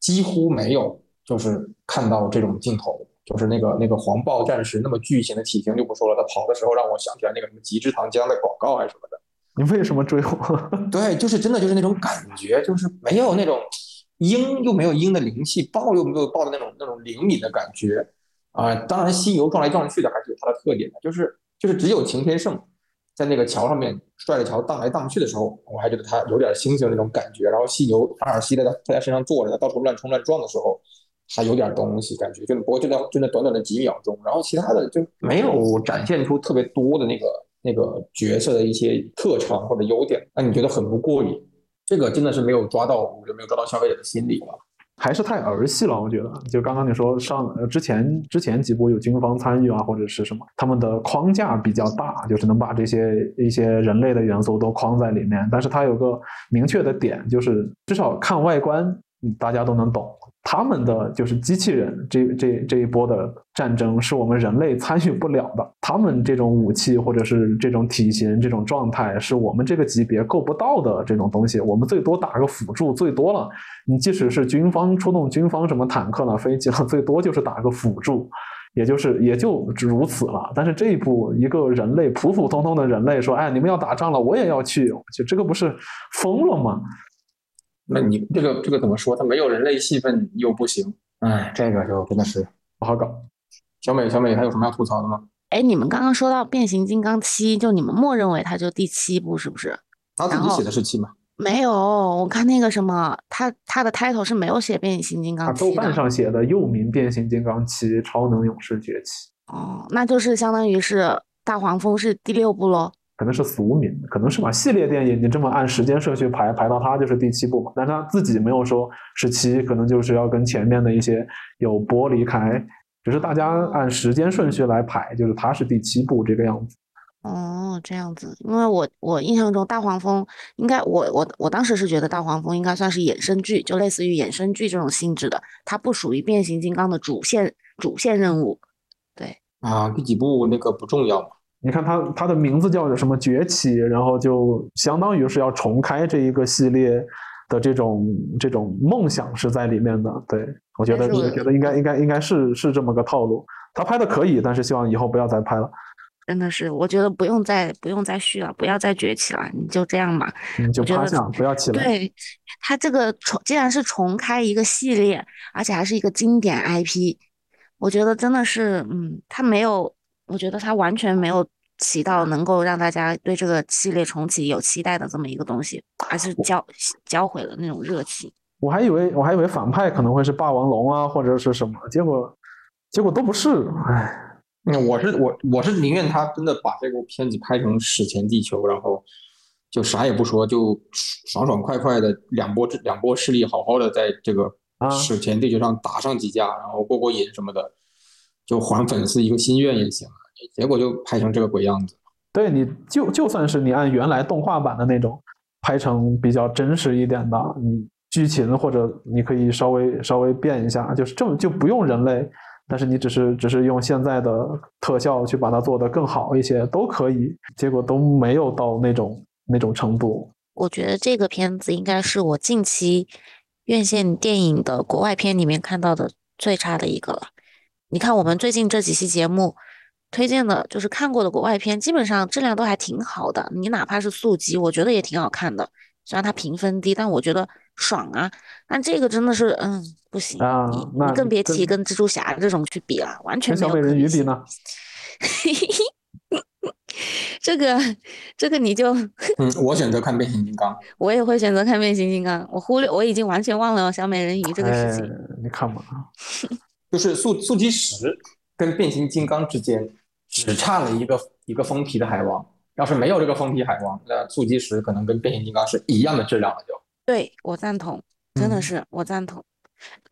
几乎没有，就是看到这种镜头，就是那个那个黄暴战士那么巨型的体型就不说了，他跑的时候让我想起来那个什么极致糖浆的广告还是什么的，你为什么追我？对，就是真的就是那种感觉，就是没有那种鹰又没有鹰的灵气，豹又没有豹的那种那种灵敏的感觉啊。当然，犀牛撞来撞去的还是有它的特点的，就是就是只有擎天圣在那个桥上面拽着桥荡来荡去的时候，我还觉得他有点猩猩那种感觉。然后犀牛阿尔西在他在他身上坐着，他到处乱冲乱撞的时候，还有点东西感觉，就不过就在就那短短的几秒钟，然后其他的就没有展现出特别多的那个那个角色的一些特长或者优点，让你觉得很不过瘾。这个真的是没有抓到，我觉得没有抓到消费者的心理了。还是太儿戏了，我觉得。就刚刚你说上呃之前之前几部有军方参与啊，或者是什么，他们的框架比较大，就是能把这些一些人类的元素都框在里面。但是它有个明确的点，就是至少看外观，大家都能懂。他们的就是机器人，这这这一波的战争是我们人类参与不了的。他们这种武器或者是这种体型、这种状态，是我们这个级别够不到的这种东西。我们最多打个辅助，最多了。你即使是军方出动军方什么坦克了、飞机了，最多就是打个辅助，也就是也就如此了。但是这一步，一个人类普普通通的人类说：“哎，你们要打仗了，我也要去。”就这个不是疯了吗？那你这个这个怎么说？它没有人类戏份又不行，哎，这个就真的是不好搞。小美，小美还有什么要吐槽的吗？哎，你们刚刚说到变形金刚七，就你们默认为它就第七部是不是？他自己写的是七吗？没有，我看那个什么，他他的 title 是没有写变形金刚七的。豆瓣上写的又名变形金刚七：超能勇士崛起。哦，那就是相当于是大黄蜂是第六部喽。可能是俗名，可能是把系列电影你这么按时间顺序排，排到它就是第七部嘛。但他自己没有说是七，可能就是要跟前面的一些有剥离开，只是大家按时间顺序来排，就是它是第七部这个样子。哦，这样子，因为我我印象中大黄蜂应该我我我当时是觉得大黄蜂应该算是衍生剧，就类似于衍生剧这种性质的，它不属于变形金刚的主线主线任务。对啊，第几部那个不重要嘛。你看它，它的名字叫什么崛起，然后就相当于是要重开这一个系列的这种这种梦想是在里面的。对我觉得，我觉得应该应该应该是是这么个套路。他拍的可以，但是希望以后不要再拍了。真的是，我觉得不用再不用再续了，不要再崛起了，你就这样吧。你就趴下，不要起来。对他这个重，既然是重开一个系列，而且还是一个经典 IP，我觉得真的是，嗯，他没有。我觉得它完全没有起到能够让大家对这个系列重启有期待的这么一个东西，而是教教毁了那种热情。我还以为我还以为反派可能会是霸王龙啊，或者是什么，结果结果都不是。唉，我是我我是宁愿他真的把这部片子拍成史前地球，然后就啥也不说，就爽爽快快的两波两波势力好好的在这个史前地球上打上几架，然后过过瘾什么的。就还粉丝一个心愿也行，结果就拍成这个鬼样子。对，你就就算是你按原来动画版的那种拍成比较真实一点的，你剧情或者你可以稍微稍微变一下，就是这么就不用人类，但是你只是只是用现在的特效去把它做得更好一些都可以。结果都没有到那种那种程度。我觉得这个片子应该是我近期院线电影的国外片里面看到的最差的一个了。你看，我们最近这几期节目推荐的，就是看过的国外片，基本上质量都还挺好的。你哪怕是速激，我觉得也挺好看的。虽然它评分低，但我觉得爽啊。但这个真的是，嗯，不行啊。你你更别提跟蜘蛛侠这种去比了，完全没有。小美人鱼比呢？这个这个你就，嗯，我选择看变形金刚。我也会选择看变形金刚。我忽略，我已经完全忘了小美人鱼这个事情。你看吧。就是速速激十跟变形金刚之间只差了一个一个封皮的海王，要是没有这个封皮海王，那速激十可能跟变形金刚是一样的质量了。就对我赞同，真的是我赞同。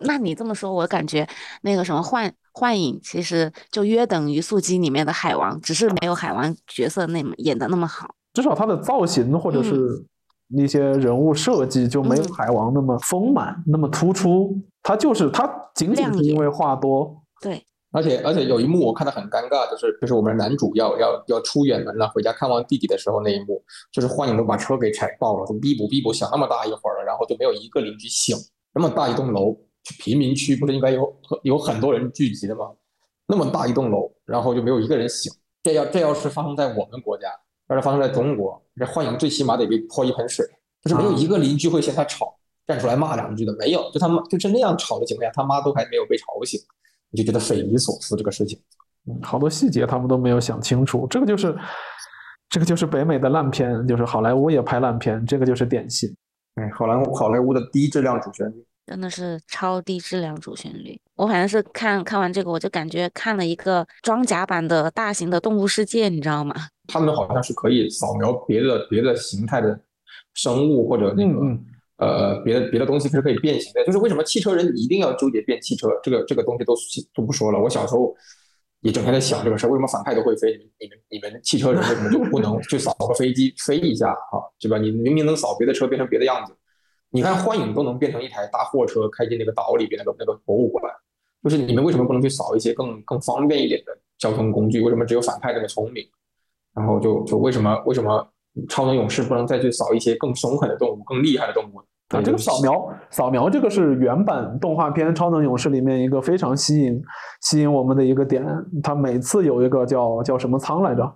那你这么说，我感觉那个什么幻幻影其实就约等于速激里面的海王，只是没有海王角色那么演的那么好。至少他的造型或者是那些人物设计就没有海王那么丰满，那么突出。他就是他，仅仅是因为话多。对，而且而且有一幕我看的很尴尬，就是就是我们男主要要要出远门了，回家看望弟弟的时候那一幕，就是幻影都把车给踩爆了，都逼补逼补响那么大一会儿了，然后就没有一个邻居醒。那么大一栋楼，贫民区不是应该有有很多人聚集的吗？那么大一栋楼，然后就没有一个人醒。这要这要是发生在我们国家，要是发生在中国，这幻影最起码得被泼一盆水，就是没有一个邻居会嫌他吵，站出来骂两句的，没有，就他妈就是那样吵的情况下，他妈都还没有被吵醒，你就觉得匪夷所思这个事情。嗯，好多细节他们都没有想清楚，这个就是这个就是北美的烂片，就是好莱坞也拍烂片，这个就是典型。哎，好莱坞好莱坞的低质量主旋律。真的是超低质量主旋律，我反正是看看完这个，我就感觉看了一个装甲版的大型的动物世界，你知道吗？他们好像是可以扫描别的别的形态的生物或者那个呃别的别的东西是可以变形的。就是为什么汽车人一定要纠结变汽车？这个这个东西都都不说了。我小时候也整天在想这个事儿，为什么反派都会飞？你们你们汽车人为什么就不能去扫个飞机飞一下啊？对吧？你明明能扫别的车变成别的样子。你看幻影都能变成一台大货车开进那个岛里边那个那个博物馆，就是你们为什么不能去扫一些更更方便一点的交通工具？为什么只有反派那么聪明？然后就就为什么为什么超能勇士不能再去扫一些更凶狠的动物、更厉害的动物？啊，这个扫描扫描这个是原版动画片《超能勇士》里面一个非常吸引吸引我们的一个点，它每次有一个叫叫什么舱来着？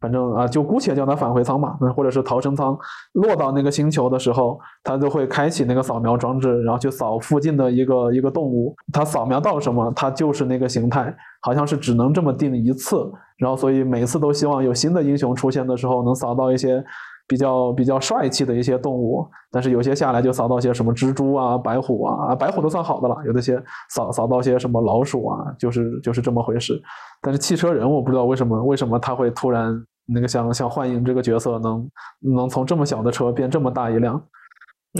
反正啊，就姑且叫它返回舱吧，或者是逃生舱。落到那个星球的时候，它就会开启那个扫描装置，然后去扫附近的一个一个动物。它扫描到什么，它就是那个形态，好像是只能这么定一次。然后，所以每次都希望有新的英雄出现的时候，能扫到一些比较比较帅气的一些动物。但是有些下来就扫到些什么蜘蛛啊、白虎啊，白虎都算好的了。有的些扫扫到些什么老鼠啊，就是就是这么回事。但是汽车人，我不知道为什么为什么他会突然。那个像像幻影这个角色能能从这么小的车变这么大一辆，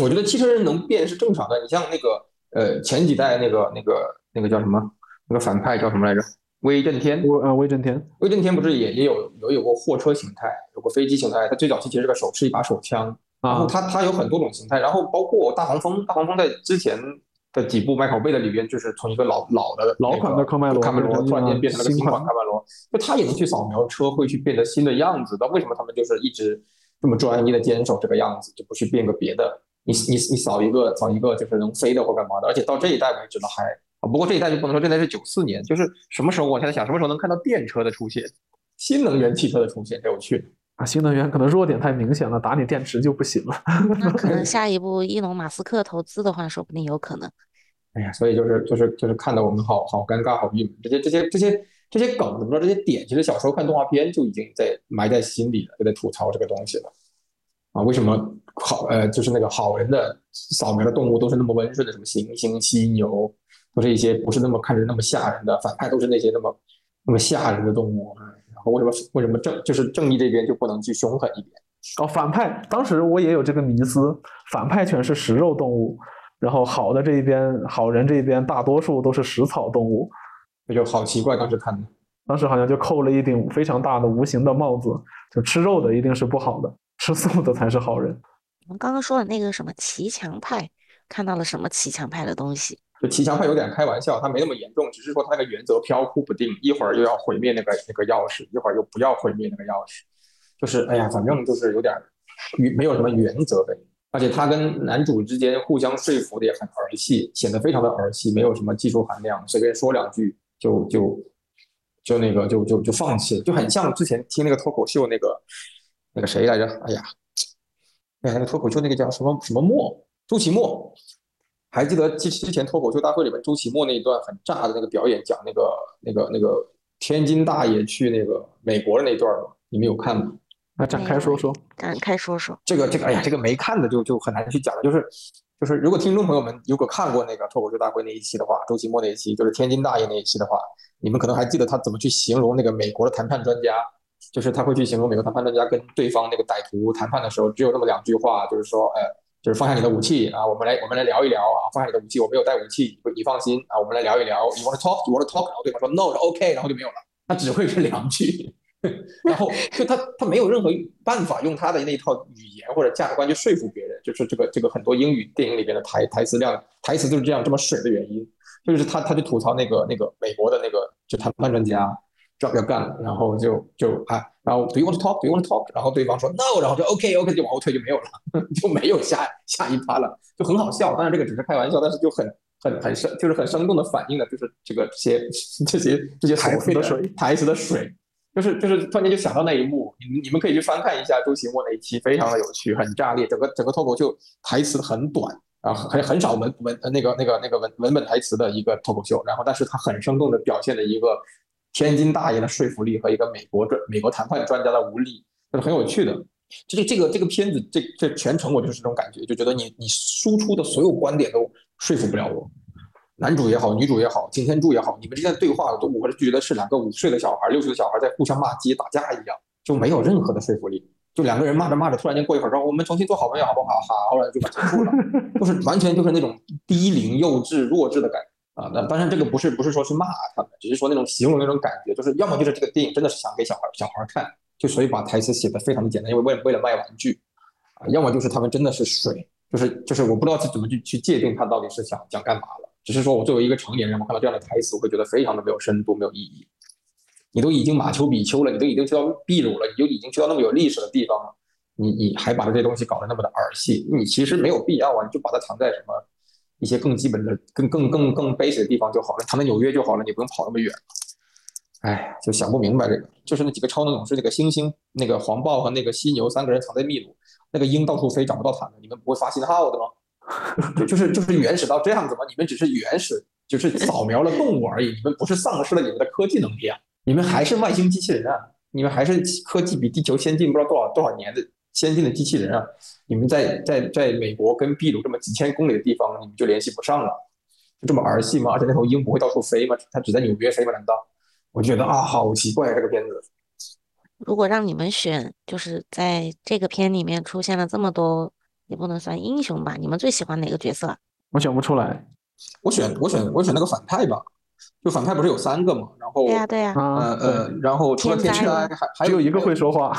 我觉得汽车人能变是正常的。你像那个呃前几代那个那个那个叫什么那个反派叫什么来着？威震天。威呃威震天。威震天不是也也有有有过货车形态，有过飞机形态。它最早期其实是个手持一把手枪，然后它它有很多种形态，然后包括大黄蜂，大黄蜂在之前。的几部麦考贝的里边，就是从一个老老的老款的科迈罗，科迈罗突然间变成了个新款科迈罗，就它也能去扫描车，会去变得新的样子。那为什么他们就是一直这么专一的坚守这个样子，就不去变个别的？你你你扫一个扫一个就是能飞的或干嘛的？而且到这一代为止呢，还啊，不过这一代就不能说，这代是九四年，就是什么时候？我现在想什么时候能看到电车的出现，新能源汽车的出现，这有趣啊！新能源可能弱点太明显了，打你电池就不行了。那可能 下一步伊隆马斯克投资的话，说不定有可能。哎呀，所以就是就是就是看得我们好好尴尬，好郁闷。这些这些这些这些梗怎么说？这些点其实小时候看动画片就已经在埋在心里了，就在吐槽这个东西了。啊，为什么好呃，就是那个好人的扫描的动物都是那么温顺的，什么行星、犀牛，都是一些不是那么看着那么吓人的，反派都是那些那么那么吓人的动物。然后为什么为什么正就是正义这边就不能去凶狠一点？哦，反派当时我也有这个迷思，反派全是食肉动物。然后好的这一边，好人这一边，大多数都是食草动物，那就好奇怪。当时看的，当时好像就扣了一顶非常大的无形的帽子，就吃肉的一定是不好的，吃素的才是好人。我们刚刚说的那个什么骑墙派，看到了什么骑墙派的东西？就骑墙派有点开玩笑，他没那么严重，只是说他那个原则飘忽不定，一会儿又要毁灭那个那个钥匙，一会儿又不要毁灭那个钥匙，就是哎呀，反正就是有点没有什么原则呗。而且他跟男主之间互相说服的也很儿戏，显得非常的儿戏，没有什么技术含量，随便说两句就就就那个就就就放弃了，就很像之前听那个脱口秀那个那个谁来着？哎呀，哎，那个脱口秀那个叫什么什么莫周奇墨，还记得之之前脱口秀大会里面周奇墨那一段很炸的那个表演，讲那个那个那个天津大爷去那个美国的那段吗？你们有看吗？那展开说说，展开说说这个这个，哎呀，这个没看的就就很难去讲了。就是就是，如果听众朋友们如果看过那个脱口秀大会那一期的话，周奇墨那一期，就是天津大爷那一期的话，你们可能还记得他怎么去形容那个美国的谈判专家，就是他会去形容美国谈判专家跟对方那个歹徒谈判的时候，只有那么两句话，就是说，呃，就是放下你的武器啊，我们来我们来聊一聊啊，放下你的武器，我没有带武器，你你放心啊，我们来聊一聊。You want to talk? You want to talk? 然后对方说 No，OK，然后就没有了。他只会是两句。然后就他他没有任何办法用他的那一套语言或者价值观去说服别人，就是这个这个很多英语电影里边的台台词量台词就是这样这么水的原因，就是他他就吐槽那个那个美国的那个就谈判专家要要干，然后就就啊，然后 Do you want to talk? Do you want to talk? 然后对方说 No，然后就 OK OK 就往后退就没有了，就没有下下一趴了，就很好笑。当然这个只是开玩笑，但是就很很很生就是很生动的反映了就是这个这些这些这些台词的水台词的水。就是就是突然间就想到那一幕，你你们可以去翻看一下周奇墨那一期，非常的有趣，很炸裂，整个整个脱口秀台词很短啊，很很少文文那个那个那个文文本台词的一个脱口秀，然后但是他很生动的表现了一个天津大爷的说服力和一个美国专美国谈判专家的无力，就是很有趣的。就是这个这个片子这这全程我就是这种感觉，就觉得你你输出的所有观点都说服不了我。男主也好，女主也好，擎天柱也好，你们之间的对话，都我就觉得是两个五岁的小孩、六岁的小孩在互相骂街、打架一样，就没有任何的说服力。就两个人骂着骂着，突然间过一会儿说我们重新做好朋友好不好？好，了就结束了，就是完全就是那种低龄、幼稚、弱智的感觉啊。那当然这个不是不是说是骂他们，只是说那种形容那种感觉，就是要么就是这个电影真的是想给小孩小孩看，就所以把台词写的非常的简单，因为为为了卖玩具啊，要么就是他们真的是水，就是就是我不知道怎么去去界定他到底是想想干嘛了。只是说，我作为一个成年人，我看到这样的台词，我会觉得非常的没有深度，没有意义。你都已经马丘比丘了，你都已经去到秘鲁了，你就已经去到那么有历史的地方了，你你还把这些东西搞得那么的儿戏，你其实没有必要啊！你就把它藏在什么一些更基本的、更更更更 basic 的地方就好了，藏在纽约就好了，你不用跑那么远。哎，就想不明白这个，就是那几个超能勇士，那个猩猩、那个黄豹和那个犀牛三个人藏在秘鲁，那个鹰到处飞找不到他们，你们不会发信号的吗？就就是就是原始到这样子吗？你们只是原始，就是扫描了动物而已。你们不是丧失了你们的科技能力啊？你们还是外星机器人啊？你们还是科技比地球先进不知道多少多少年的先进的机器人啊？你们在在在美国跟秘鲁这么几千公里的地方，你们就联系不上了？就这么儿戏吗？而且那头鹰不会到处飞吗？它只在纽约飞吗？难道？我觉得啊，好奇怪这个片子。如果让你们选，就是在这个片里面出现了这么多。也不能算英雄吧？你们最喜欢哪个角色？我选不出来。我选我选我选那个反派吧。就反派不是有三个嘛？然后对呀对呀。呃呃，然后除了天灾，还还有一个会说话。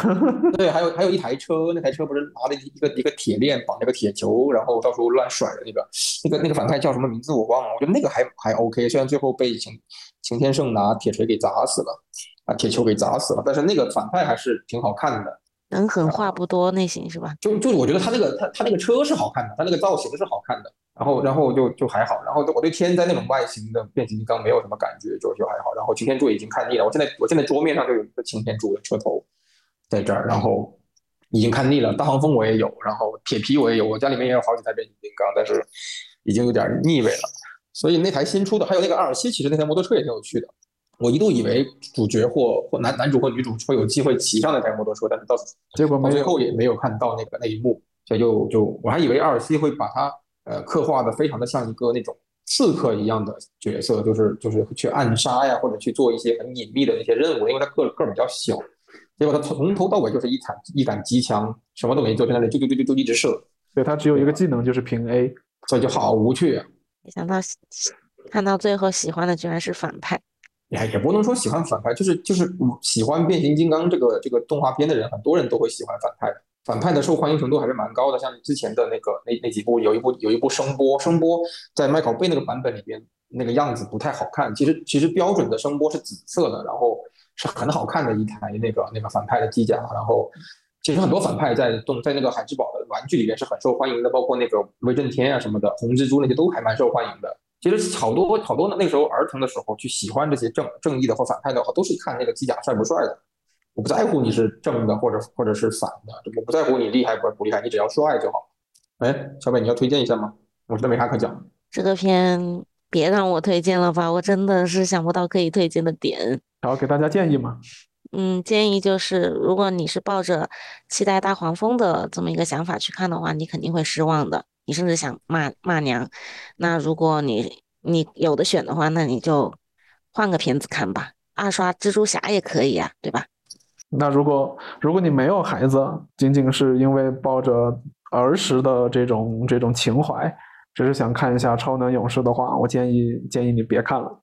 对，还有还有一台车，那台车不是拿了一个一个铁链绑着个铁球，然后到处乱甩的那个那个那个反派叫什么名字我忘了。我觉得那个还还 OK，虽然最后被晴晴天圣拿铁锤给砸死了，啊铁球给砸死了，但是那个反派还是挺好看的。能狠话不多类型是吧？就就我觉得他那个他他那个车是好看的，他那个造型是好看的，然后然后就就还好，然后我对天灾那种外形的变形金刚没有什么感觉，就就还好。然后擎天柱已经看腻了，我现在我现在桌面上就有一个擎天柱的车头在这儿，然后已经看腻了。大黄蜂我也有，然后铁皮我也有，我家里面也有好几台变形金刚，但是已经有点腻味了。所以那台新出的还有那个阿尔西，其实那台摩托车也挺有趣的。我一度以为主角或或男男主或女主会有机会骑上那台摩托车，但是到结果最后也没有看到那个那一幕，所以就就我还以为阿尔西会把他呃刻画的非常的像一个那种刺客一样的角色，就是就是去暗杀呀，或者去做一些很隐秘的那些任务，因为他个个比较小，结果他从头到尾就是一杆一杆机枪，什么都没做，在那里就就就就就一直射，对他只有一个技能就是平 A，所以就好无趣啊！没想到看到最后喜欢的居然是反派。也也不能说喜欢反派，就是就是喜欢变形金刚这个这个动画片的人，很多人都会喜欢反派。反派的受欢迎程度还是蛮高的，像之前的那个那那几部，有一部有一部声波，声波在麦考贝那个版本里边那个样子不太好看。其实其实标准的声波是紫色的，然后是很好看的一台那个那个反派的机甲。然后其实很多反派在动在那个海之宝的玩具里边是很受欢迎的，包括那个威震天啊什么的，红蜘蛛那些都还蛮受欢迎的。其实好多好多那时候儿童的时候去喜欢这些正正义的或反派的话，都是看那个机甲帅不帅的。我不在乎你是正的或者或者是反的，我不在乎你厉害不不厉害，你只要说爱就好。哎，小北你要推荐一下吗？我觉得没啥可讲。这个片别让我推荐了吧，我真的是想不到可以推荐的点。然后给大家建议吗？嗯，建议就是，如果你是抱着期待大黄蜂的这么一个想法去看的话，你肯定会失望的。你甚至想骂骂娘，那如果你你有的选的话，那你就换个片子看吧，二刷蜘蛛侠也可以呀，对吧？那如果如果你没有孩子，仅仅是因为抱着儿时的这种这种情怀，只是想看一下超能勇士的话，我建议建议你别看了，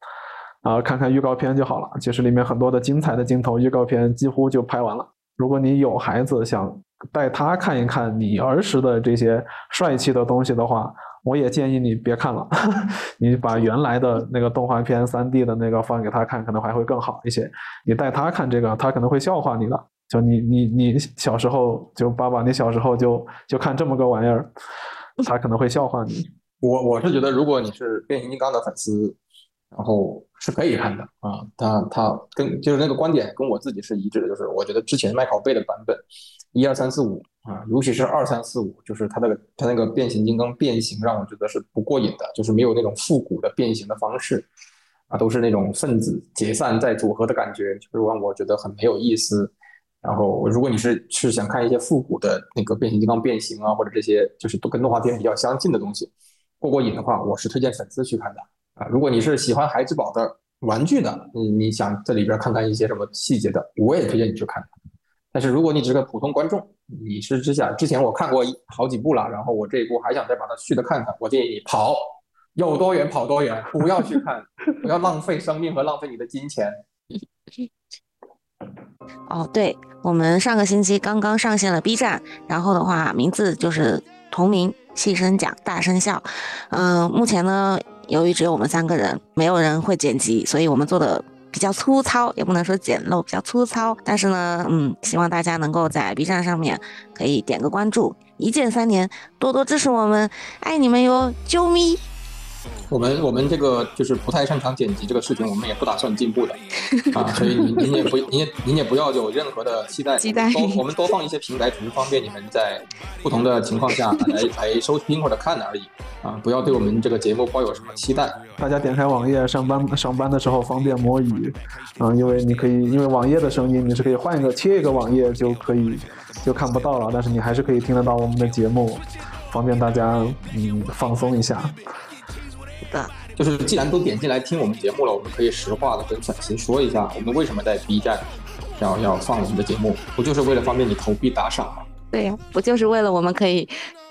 啊，看看预告片就好了。其实里面很多的精彩的镜头，预告片几乎就拍完了。如果你有孩子想。带他看一看你儿时的这些帅气的东西的话，我也建议你别看了。你把原来的那个动画片三 D 的那个放给他看，可能还会更好一些。你带他看这个，他可能会笑话你的。就你你你小时候就爸爸，你小时候就就看这么个玩意儿，他可能会笑话你。我我是觉得，如果你是变形金刚的粉丝，然后是可以看的啊。他他跟就是那个观点跟我自己是一致的，就是我觉得之前麦考贝的版本一二三四五啊，尤其是二三四五，就是他那个他那个变形金刚变形让我觉得是不过瘾的，就是没有那种复古的变形的方式啊，都是那种分子解散再组合的感觉，就是让我觉得很没有意思。然后，如果你是是想看一些复古的那个变形金刚变形啊，或者这些就是都跟动画片比较相近的东西，过过瘾的话，我是推荐粉丝去看的啊。如果你是喜欢孩之宝的玩具的，你你想这里边看看一些什么细节的，我也推荐你去看。但是如果你只是个普通观众，你是只想之前我看过好几部了，然后我这一部还想再把它续的看看，我建议你跑，有多远跑多远，不要去看，不要浪费生命和浪费你的金钱。哦，对，我们上个星期刚刚上线了 B 站，然后的话，名字就是同名，细声讲，大声笑。嗯，目前呢，由于只有我们三个人，没有人会剪辑，所以我们做的比较粗糙，也不能说简陋，比较粗糙。但是呢，嗯，希望大家能够在 B 站上面可以点个关注，一键三连，多多支持我们，爱你们哟，啾咪！我们我们这个就是不太擅长剪辑这个事情，我们也不打算进步的 啊，所以您您也不您也您也不要有任何的期待，期待多我们多放一些平台，只是方便你们在不同的情况下 来来收听或者看而已啊，不要对我们这个节目抱有什么期待。大家点开网页上班上班的时候方便摸鱼啊，因为你可以因为网页的声音你是可以换一个切一个网页就可以就看不到了，但是你还是可以听得到我们的节目，方便大家嗯放松一下。的，就是既然都点进来听我们节目了，我们可以实话的跟粉丝说一下，我们为什么在 B 站要要放我们的节目，不就是为了方便你投币打赏吗？对呀，不就是为了我们可以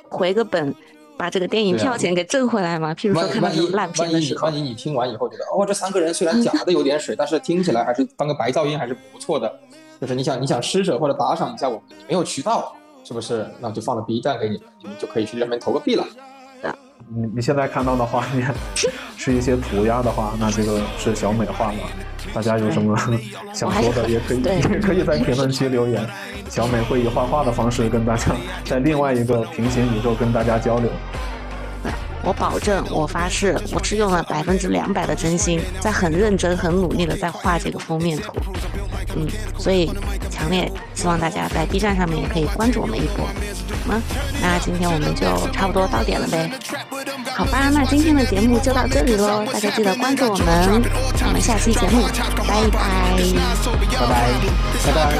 回个本，把这个电影票钱给挣回来吗？譬如说看到这种烂片的时候，万一你听完以后觉得，哦，这三个人虽然假的有点水，但是听起来还是当个白噪音还是不错的，就是你想你想施舍或者打赏一下我们，你没有渠道，是不是？那就放了 B 站给你们，你们就可以去那边投个币了。你你现在看到的画面 是一些涂鸦的话，那这个是小美画的。大家有什么 想说的，也可以也可以在评论区留言。小美会以画画的方式跟大家在另外一个平行宇宙跟大家交流。我保证，我发誓，我是用了百分之两百的真心，在很认真、很努力的在画这个封面图。嗯，所以强烈希望大家在 B 站上面也可以关注我们一波。吗？那今天我们就差不多到点了呗。好吧，那今天的节目就到这里喽，大家记得关注我们，我们下期节目，拜拜，拜拜，拜拜。